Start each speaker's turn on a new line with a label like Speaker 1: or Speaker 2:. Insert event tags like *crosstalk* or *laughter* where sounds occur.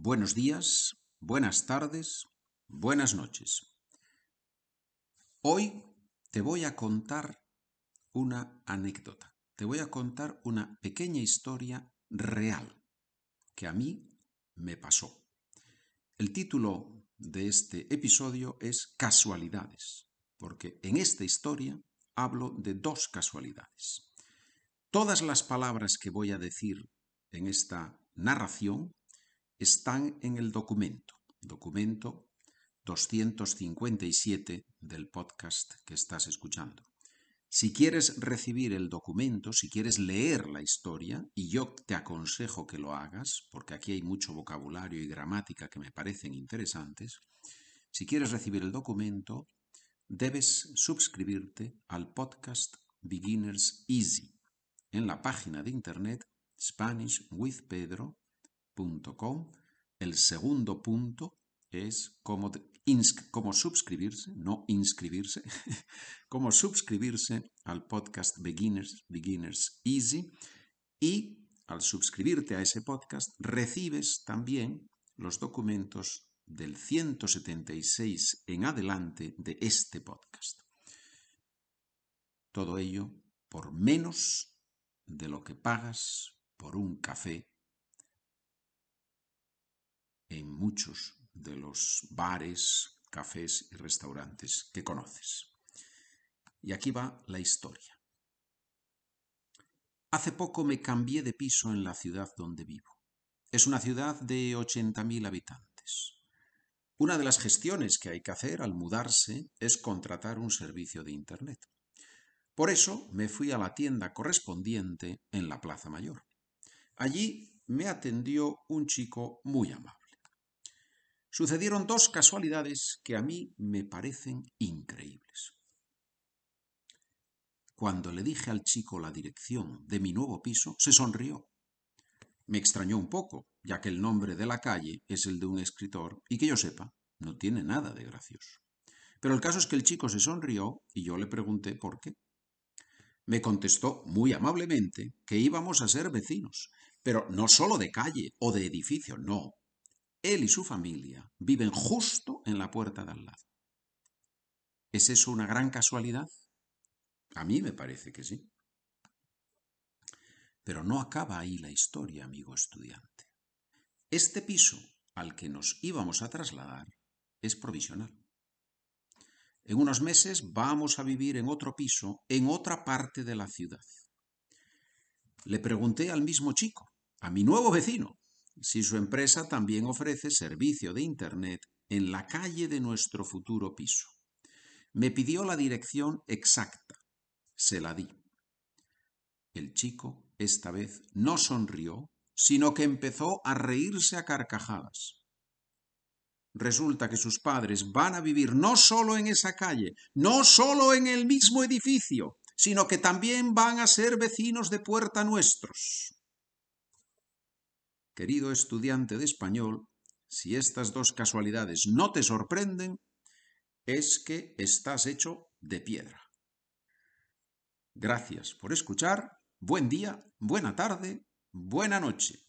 Speaker 1: Buenos días, buenas tardes, buenas noches. Hoy te voy a contar una anécdota. Te voy a contar una pequeña historia real que a mí me pasó. El título de este episodio es Casualidades, porque en esta historia hablo de dos casualidades. Todas las palabras que voy a decir en esta narración están en el documento, documento 257 del podcast que estás escuchando. Si quieres recibir el documento, si quieres leer la historia, y yo te aconsejo que lo hagas, porque aquí hay mucho vocabulario y gramática que me parecen interesantes, si quieres recibir el documento, debes suscribirte al podcast Beginners Easy en la página de internet El segundo punto es cómo, suscribirse, no inscribirse, *laughs* cómo suscribirse al podcast Beginners, Beginners Easy. Y al suscribirte a ese podcast recibes también los documentos del 176 en adelante de este podcast. Todo ello por menos de lo que pagas por un café en muchos de los bares, cafés y restaurantes que conoces. Y aquí va la historia. Hace poco me cambié de piso en la ciudad donde vivo. Es una ciudad de 80.000 habitantes. Una de las gestiones que hay que hacer al mudarse es contratar un servicio de Internet. Por eso me fui a la tienda correspondiente en la Plaza Mayor. Allí me atendió un chico muy amable sucedieron dos casualidades que a mí me parecen increíbles. Cuando le dije al chico la dirección de mi nuevo piso, se sonrió. Me extrañó un poco, ya que el nombre de la calle es el de un escritor y que yo sepa, no tiene nada de gracioso. Pero el caso es que el chico se sonrió y yo le pregunté por qué. Me contestó muy amablemente que íbamos a ser vecinos, pero no solo de calle o de edificio, no, él y su familia viven justo en la puerta de al lado. ¿Es eso una gran casualidad? A mí me parece que sí. Pero no acaba ahí la historia, amigo estudiante. Este piso al que nos íbamos a trasladar es provisional. En unos meses vamos a vivir en otro piso, en otra parte de la ciudad. Le pregunté al mismo chico, a mi nuevo vecino, si su empresa también ofrece servicio de Internet en la calle de nuestro futuro piso. Me pidió la dirección exacta. Se la di. El chico esta vez no sonrió, sino que empezó a reírse a carcajadas. Resulta que sus padres van a vivir no solo en esa calle, no solo en el mismo edificio, sino que también van a ser vecinos de puerta nuestros. Querido estudiante de español, si estas dos casualidades no te sorprenden, es que estás hecho de piedra. Gracias por escuchar. Buen día, buena tarde, buena noche.